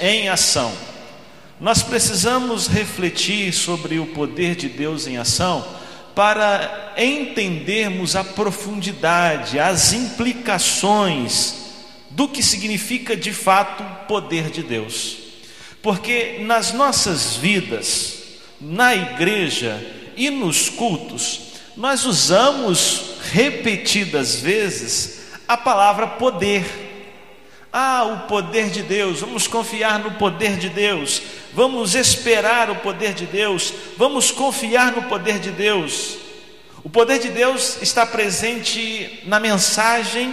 em ação. Nós precisamos refletir sobre o poder de Deus em ação para entendermos a profundidade, as implicações do que significa de fato o poder de Deus. Porque nas nossas vidas, na igreja e nos cultos, nós usamos repetidas vezes a palavra poder. Ah, o poder de Deus, vamos confiar no poder de Deus, vamos esperar o poder de Deus, vamos confiar no poder de Deus. O poder de Deus está presente na mensagem,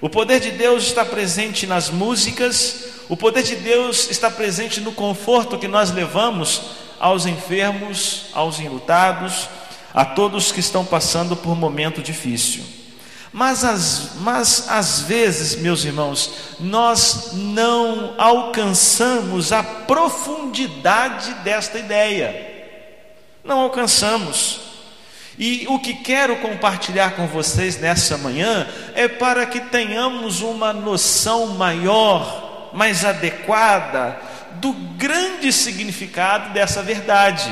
o poder de Deus está presente nas músicas, o poder de Deus está presente no conforto que nós levamos aos enfermos, aos enlutados, a todos que estão passando por momento difícil. Mas, as, mas às vezes, meus irmãos, nós não alcançamos a profundidade desta ideia. Não alcançamos. E o que quero compartilhar com vocês nessa manhã é para que tenhamos uma noção maior, mais adequada do grande significado dessa verdade,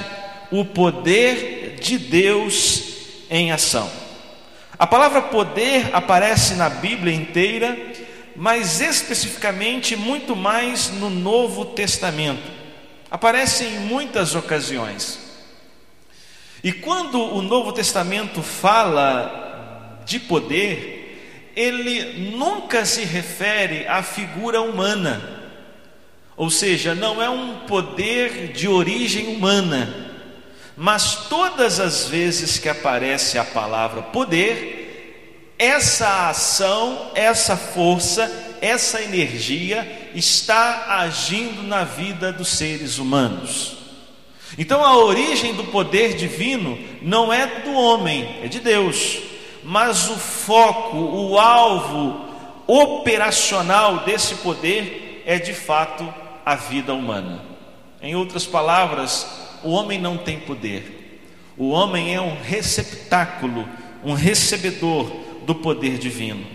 o poder de Deus em ação. A palavra poder aparece na Bíblia inteira, mas especificamente muito mais no Novo Testamento. Aparece em muitas ocasiões. E quando o Novo Testamento fala de poder, ele nunca se refere à figura humana. Ou seja, não é um poder de origem humana, mas todas as vezes que aparece a palavra poder, essa ação, essa força, essa energia está agindo na vida dos seres humanos. Então a origem do poder divino não é do homem, é de Deus. Mas o foco, o alvo operacional desse poder é de fato a vida humana. Em outras palavras, o homem não tem poder. O homem é um receptáculo, um recebedor do poder divino.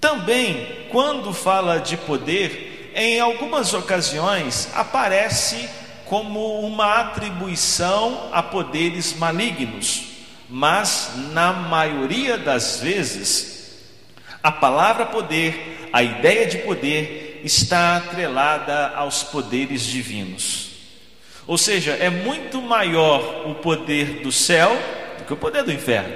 Também, quando fala de poder, em algumas ocasiões aparece como uma atribuição a poderes malignos, mas na maioria das vezes, a palavra poder, a ideia de poder, está atrelada aos poderes divinos. Ou seja, é muito maior o poder do céu do que o poder do inferno.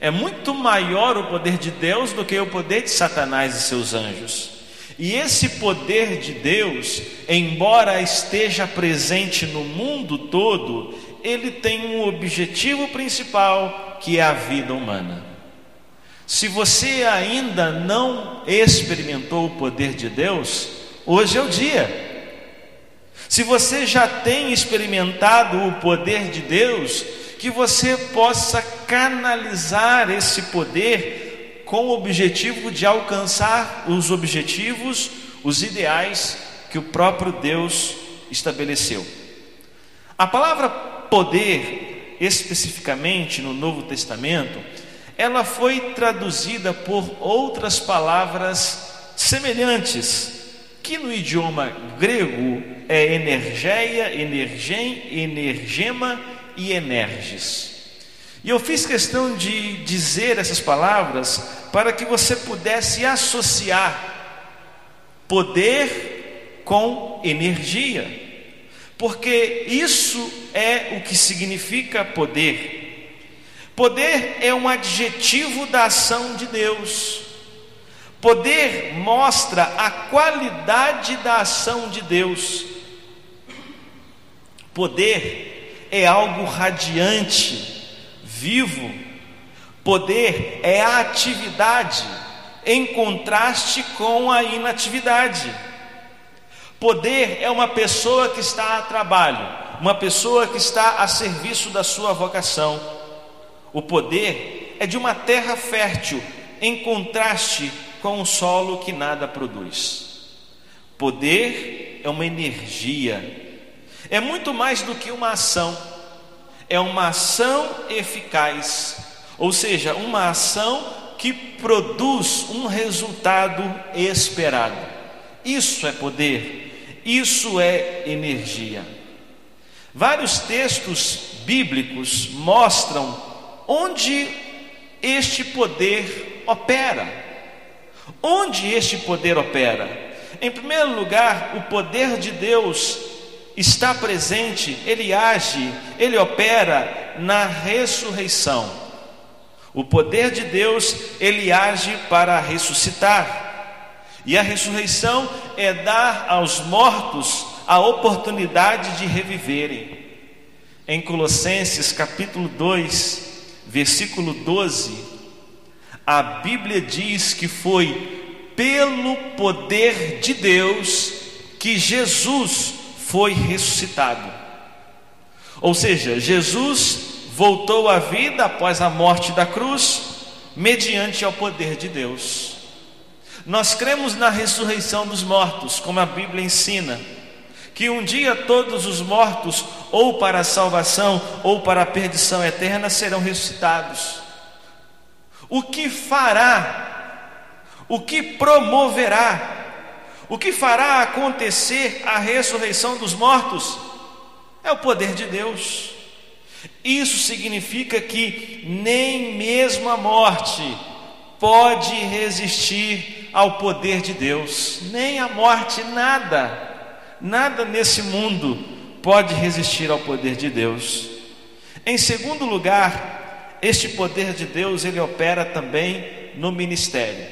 É muito maior o poder de Deus do que o poder de Satanás e seus anjos. E esse poder de Deus, embora esteja presente no mundo todo, ele tem um objetivo principal, que é a vida humana. Se você ainda não experimentou o poder de Deus, hoje é o dia. Se você já tem experimentado o poder de Deus, que você possa canalizar esse poder com o objetivo de alcançar os objetivos, os ideais que o próprio Deus estabeleceu. A palavra poder, especificamente no Novo Testamento, ela foi traduzida por outras palavras semelhantes que no idioma grego é energeia, energem, energema e energis. E eu fiz questão de dizer essas palavras para que você pudesse associar poder com energia, porque isso é o que significa poder. Poder é um adjetivo da ação de Deus. Poder mostra a qualidade da ação de Deus. Poder é algo radiante, vivo. Poder é a atividade em contraste com a inatividade. Poder é uma pessoa que está a trabalho, uma pessoa que está a serviço da sua vocação. O poder é de uma terra fértil, em contraste com um solo que nada produz. Poder é uma energia, é muito mais do que uma ação, é uma ação eficaz, ou seja, uma ação que produz um resultado esperado. Isso é poder, isso é energia. Vários textos bíblicos mostram onde este poder opera. Onde este poder opera? Em primeiro lugar, o poder de Deus está presente, ele age, ele opera na ressurreição. O poder de Deus, ele age para ressuscitar. E a ressurreição é dar aos mortos a oportunidade de reviverem. Em Colossenses capítulo 2, versículo 12, a Bíblia diz que foi pelo poder de Deus que Jesus foi ressuscitado. Ou seja, Jesus voltou à vida após a morte da cruz, mediante ao poder de Deus. Nós cremos na ressurreição dos mortos, como a Bíblia ensina, que um dia todos os mortos, ou para a salvação, ou para a perdição eterna, serão ressuscitados. O que fará, o que promoverá, o que fará acontecer a ressurreição dos mortos é o poder de Deus. Isso significa que nem mesmo a morte pode resistir ao poder de Deus, nem a morte, nada, nada nesse mundo pode resistir ao poder de Deus. Em segundo lugar, este poder de Deus ele opera também no ministério.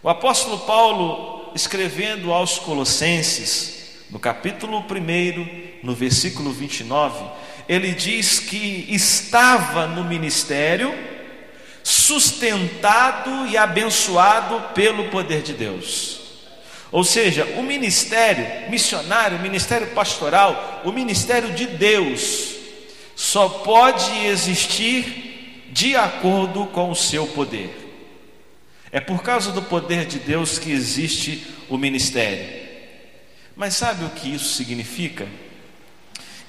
O apóstolo Paulo, escrevendo aos Colossenses, no capítulo 1, no versículo 29, ele diz que estava no ministério, sustentado e abençoado pelo poder de Deus. Ou seja, o ministério missionário, o ministério pastoral, o ministério de Deus, só pode existir de acordo com o seu poder. É por causa do poder de Deus que existe o ministério. Mas sabe o que isso significa?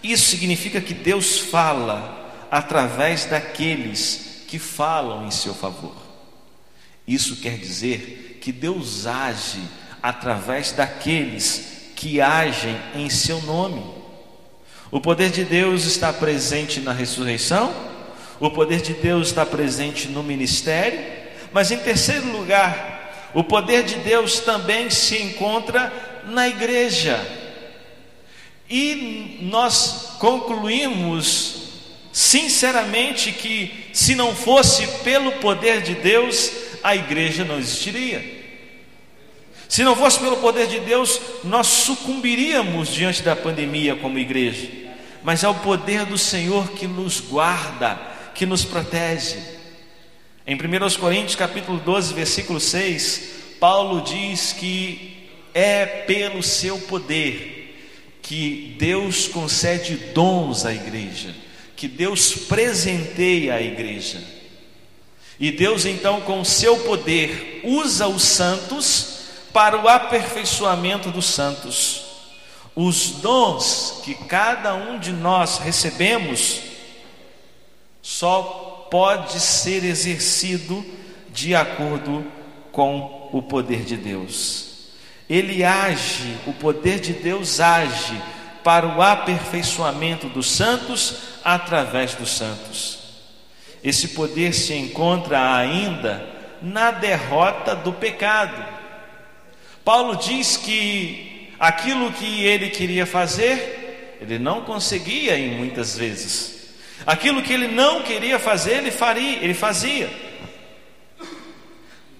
Isso significa que Deus fala através daqueles que falam em seu favor. Isso quer dizer que Deus age através daqueles que agem em seu nome. O poder de Deus está presente na ressurreição, o poder de Deus está presente no ministério, mas em terceiro lugar, o poder de Deus também se encontra na igreja. E nós concluímos sinceramente que se não fosse pelo poder de Deus, a igreja não existiria. Se não fosse pelo poder de Deus, nós sucumbiríamos diante da pandemia como igreja. Mas é o poder do Senhor que nos guarda, que nos protege. Em 1 Coríntios capítulo 12, versículo 6, Paulo diz que é pelo seu poder que Deus concede dons à igreja, que Deus presenteia a igreja. E Deus então, com o seu poder, usa os santos para o aperfeiçoamento dos santos. Os dons que cada um de nós recebemos só pode ser exercido de acordo com o poder de Deus ele age, o poder de Deus age para o aperfeiçoamento dos santos através dos santos. Esse poder se encontra ainda na derrota do pecado. Paulo diz que aquilo que ele queria fazer, ele não conseguia em muitas vezes. Aquilo que ele não queria fazer, ele faria, ele fazia.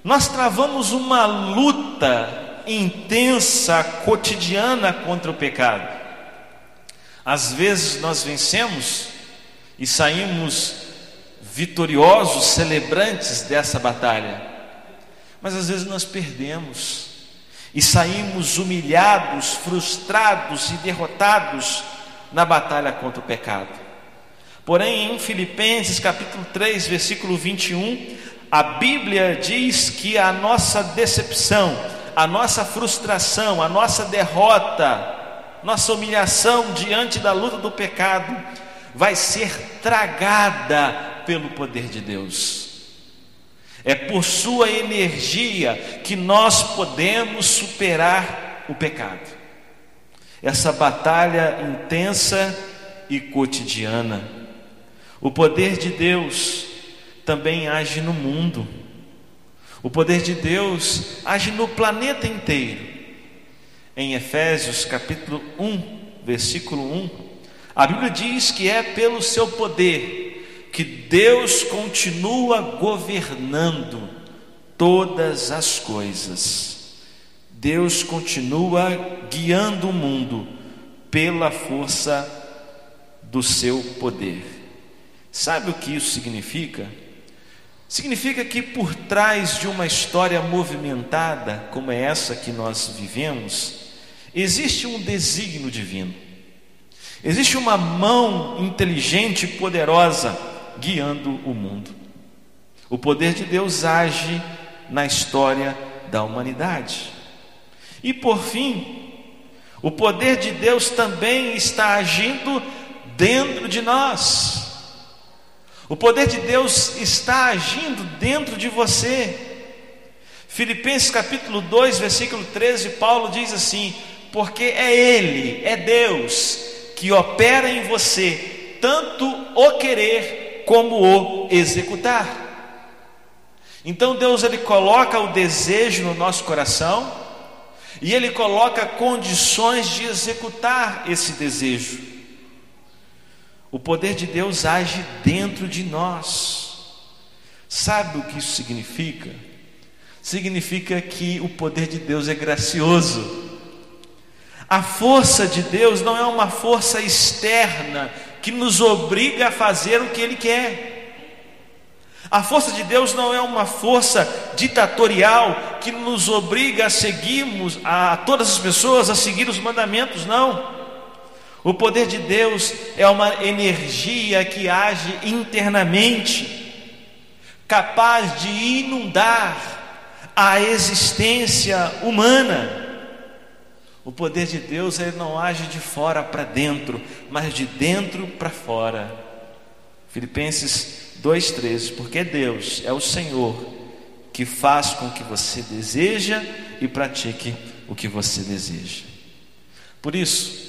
Nós travamos uma luta intensa, cotidiana contra o pecado. Às vezes nós vencemos e saímos vitoriosos, celebrantes dessa batalha, mas às vezes nós perdemos e saímos humilhados, frustrados e derrotados na batalha contra o pecado. Porém, em Filipenses capítulo 3, versículo 21, a Bíblia diz que a nossa decepção, a nossa frustração, a nossa derrota, nossa humilhação diante da luta do pecado vai ser tragada pelo poder de Deus. É por sua energia que nós podemos superar o pecado. Essa batalha intensa e cotidiana. O poder de Deus também age no mundo. O poder de Deus age no planeta inteiro. Em Efésios capítulo 1, versículo 1, a Bíblia diz que é pelo seu poder que Deus continua governando todas as coisas. Deus continua guiando o mundo pela força do seu poder. Sabe o que isso significa? Significa que por trás de uma história movimentada como é essa que nós vivemos, existe um desígnio divino. Existe uma mão inteligente e poderosa guiando o mundo. O poder de Deus age na história da humanidade. E por fim, o poder de Deus também está agindo dentro de nós. O poder de Deus está agindo dentro de você. Filipenses capítulo 2, versículo 13, Paulo diz assim: Porque é Ele, é Deus, que opera em você tanto o querer como o executar. Então Deus ele coloca o desejo no nosso coração e ele coloca condições de executar esse desejo. O poder de Deus age dentro de nós. Sabe o que isso significa? Significa que o poder de Deus é gracioso. A força de Deus não é uma força externa que nos obriga a fazer o que Ele quer. A força de Deus não é uma força ditatorial que nos obriga a seguirmos a todas as pessoas a seguir os mandamentos, não. O poder de Deus é uma energia que age internamente, capaz de inundar a existência humana. O poder de Deus ele não age de fora para dentro, mas de dentro para fora. Filipenses 2:13, porque Deus é o Senhor que faz com que você deseja e pratique o que você deseja. Por isso,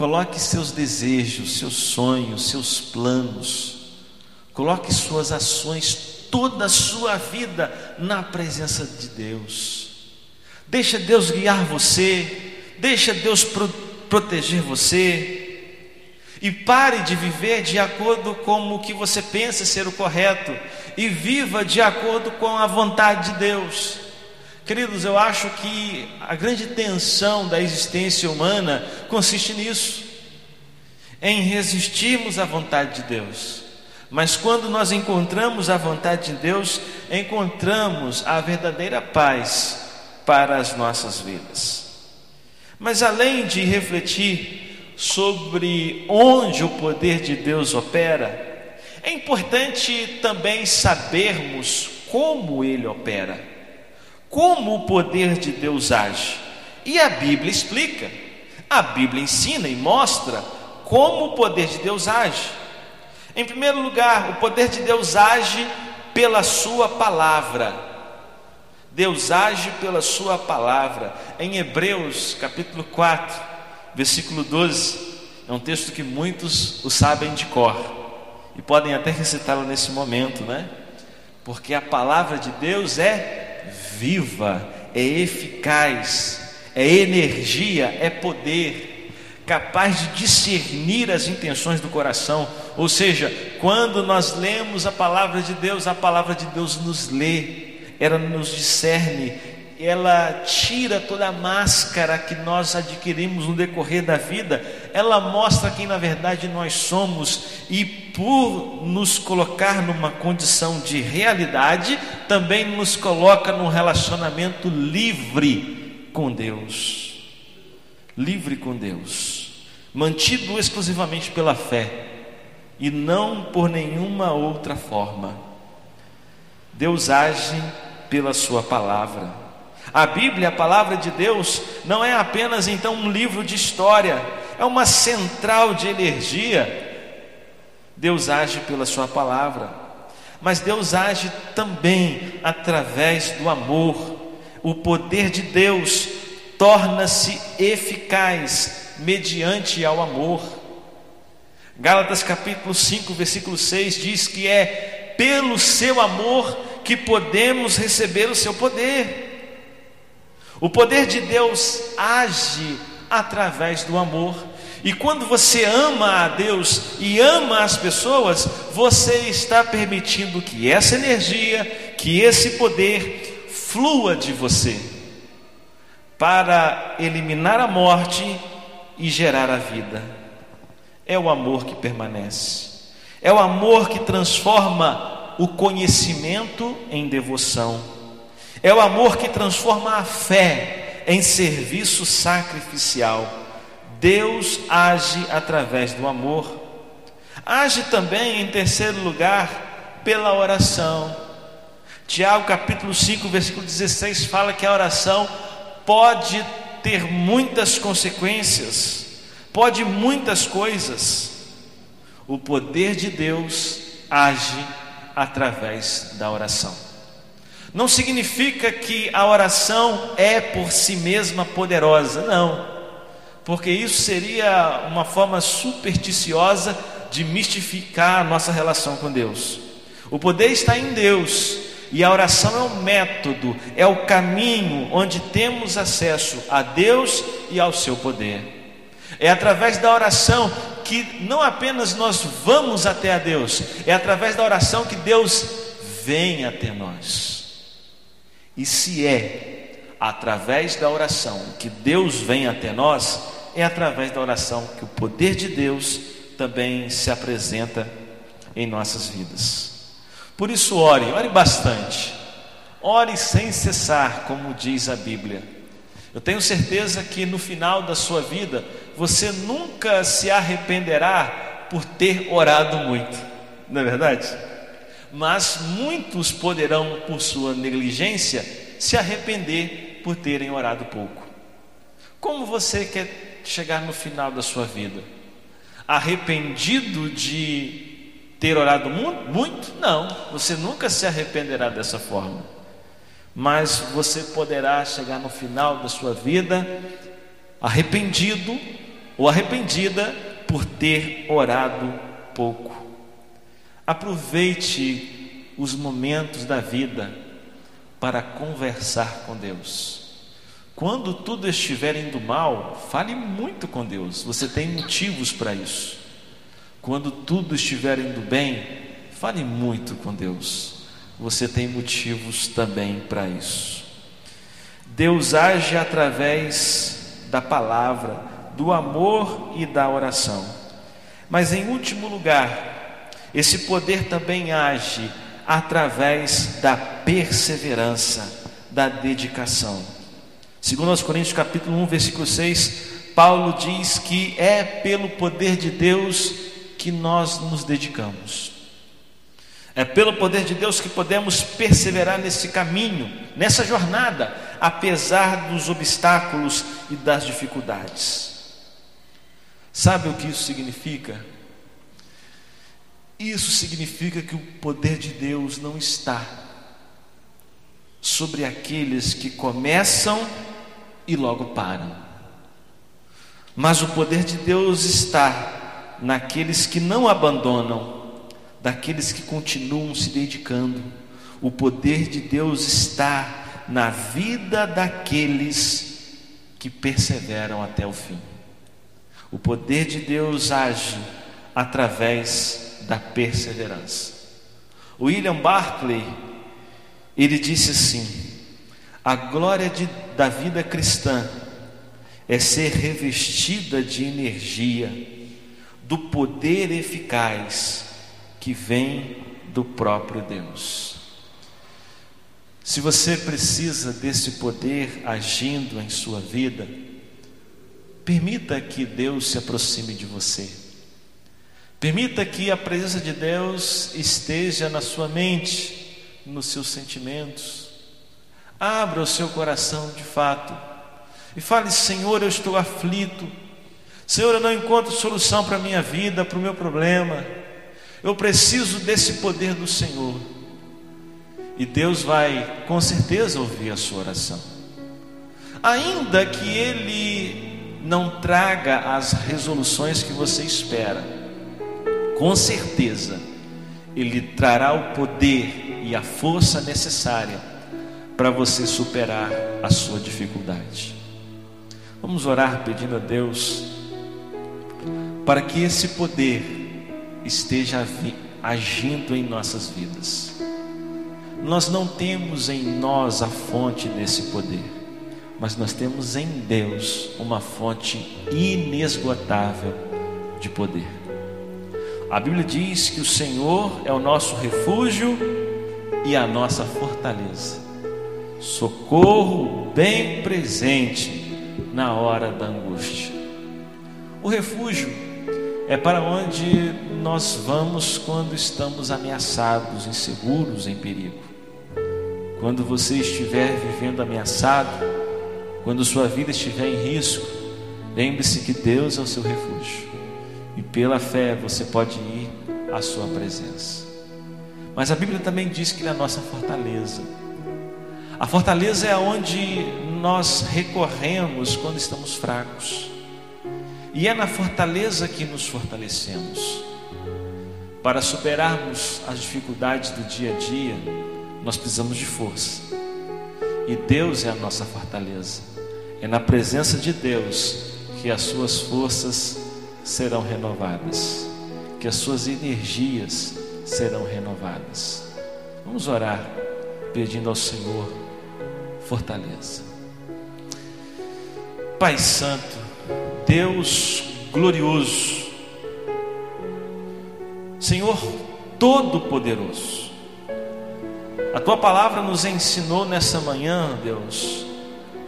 coloque seus desejos, seus sonhos, seus planos, coloque suas ações, toda a sua vida na presença de Deus. Deixa Deus guiar você, deixa Deus pro, proteger você. E pare de viver de acordo com o que você pensa ser o correto e viva de acordo com a vontade de Deus. Queridos, eu acho que a grande tensão da existência humana consiste nisso, em resistirmos à vontade de Deus. Mas quando nós encontramos a vontade de Deus, encontramos a verdadeira paz para as nossas vidas. Mas além de refletir sobre onde o poder de Deus opera, é importante também sabermos como ele opera, como o poder de Deus age. E a Bíblia explica, a Bíblia ensina e mostra como o poder de Deus age. Em primeiro lugar, o poder de Deus age pela Sua palavra. Deus age pela Sua palavra. Em Hebreus capítulo 4, versículo 12, é um texto que muitos o sabem de cor e podem até recitá-lo nesse momento, né? Porque a palavra de Deus é viva, é eficaz, é energia, é poder, capaz de discernir as intenções do coração. Ou seja, quando nós lemos a palavra de Deus, a palavra de Deus nos lê ela nos discerne, ela tira toda a máscara que nós adquirimos no decorrer da vida, ela mostra quem na verdade nós somos e por nos colocar numa condição de realidade, também nos coloca num relacionamento livre com Deus. Livre com Deus, mantido exclusivamente pela fé e não por nenhuma outra forma. Deus age pela Sua palavra. A Bíblia, a palavra de Deus, não é apenas então um livro de história, é uma central de energia. Deus age pela Sua palavra, mas Deus age também através do amor. O poder de Deus torna-se eficaz mediante ao amor. Gálatas capítulo 5, versículo 6 diz que é pelo seu amor que podemos receber o seu poder. O poder de Deus age através do amor. E quando você ama a Deus e ama as pessoas, você está permitindo que essa energia, que esse poder flua de você para eliminar a morte e gerar a vida. É o amor que permanece. É o amor que transforma o conhecimento em devoção é o amor que transforma a fé em serviço sacrificial. Deus age através do amor. Age também, em terceiro lugar, pela oração. Tiago capítulo 5, versículo 16 fala que a oração pode ter muitas consequências, pode muitas coisas. O poder de Deus age através da oração. Não significa que a oração é por si mesma poderosa, não, porque isso seria uma forma supersticiosa de mistificar a nossa relação com Deus. O poder está em Deus, e a oração é o método, é o caminho onde temos acesso a Deus e ao seu poder. É através da oração que não apenas nós vamos até a Deus, é através da oração que Deus vem até nós. E se é através da oração que Deus vem até nós, é através da oração que o poder de Deus também se apresenta em nossas vidas. Por isso, ore, ore bastante, ore sem cessar, como diz a Bíblia. Eu tenho certeza que no final da sua vida você nunca se arrependerá por ter orado muito, não é verdade? mas muitos poderão, por sua negligência, se arrepender por terem orado pouco. Como você quer chegar no final da sua vida? Arrependido de ter orado muito? Não, você nunca se arrependerá dessa forma. Mas você poderá chegar no final da sua vida arrependido ou arrependida por ter orado pouco. Aproveite os momentos da vida para conversar com Deus. Quando tudo estiver indo mal, fale muito com Deus, você tem motivos para isso. Quando tudo estiver indo bem, fale muito com Deus, você tem motivos também para isso. Deus age através da palavra, do amor e da oração. Mas em último lugar, esse poder também age através da perseverança, da dedicação. Segundo aos Coríntios capítulo 1, versículo 6, Paulo diz que é pelo poder de Deus que nós nos dedicamos. É pelo poder de Deus que podemos perseverar nesse caminho, nessa jornada, apesar dos obstáculos e das dificuldades. Sabe o que isso significa? Isso significa que o poder de Deus não está sobre aqueles que começam e logo param. Mas o poder de Deus está naqueles que não abandonam, daqueles que continuam se dedicando. O poder de Deus está na vida daqueles que perseveram até o fim. O poder de Deus age através da perseverança. William Barclay, ele disse assim: a glória de, da vida cristã é ser revestida de energia, do poder eficaz que vem do próprio Deus. Se você precisa desse poder agindo em sua vida, permita que Deus se aproxime de você. Permita que a presença de Deus esteja na sua mente, nos seus sentimentos. Abra o seu coração de fato e fale: Senhor, eu estou aflito. Senhor, eu não encontro solução para a minha vida, para o meu problema. Eu preciso desse poder do Senhor. E Deus vai com certeza ouvir a sua oração. Ainda que ele não traga as resoluções que você espera, com certeza ele trará o poder e a força necessária para você superar a sua dificuldade. Vamos orar pedindo a Deus para que esse poder esteja agindo em nossas vidas. Nós não temos em nós a fonte desse poder, mas nós temos em Deus uma fonte inesgotável de poder. A Bíblia diz que o Senhor é o nosso refúgio e a nossa fortaleza, socorro bem presente na hora da angústia. O refúgio é para onde nós vamos quando estamos ameaçados, inseguros, em perigo. Quando você estiver vivendo ameaçado, quando sua vida estiver em risco, lembre-se que Deus é o seu refúgio. E pela fé você pode ir à sua presença. Mas a Bíblia também diz que Ele é a nossa fortaleza. A fortaleza é onde nós recorremos quando estamos fracos. E é na fortaleza que nos fortalecemos. Para superarmos as dificuldades do dia a dia, nós precisamos de força. E Deus é a nossa fortaleza. É na presença de Deus que as suas forças serão renovadas, que as suas energias serão renovadas. Vamos orar pedindo ao Senhor fortaleza. Pai Santo, Deus glorioso, Senhor Todo-Poderoso, a tua palavra nos ensinou nessa manhã, Deus,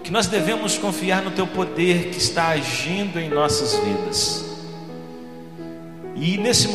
que nós devemos confiar no teu poder que está agindo em nossas vidas. E nesse momento,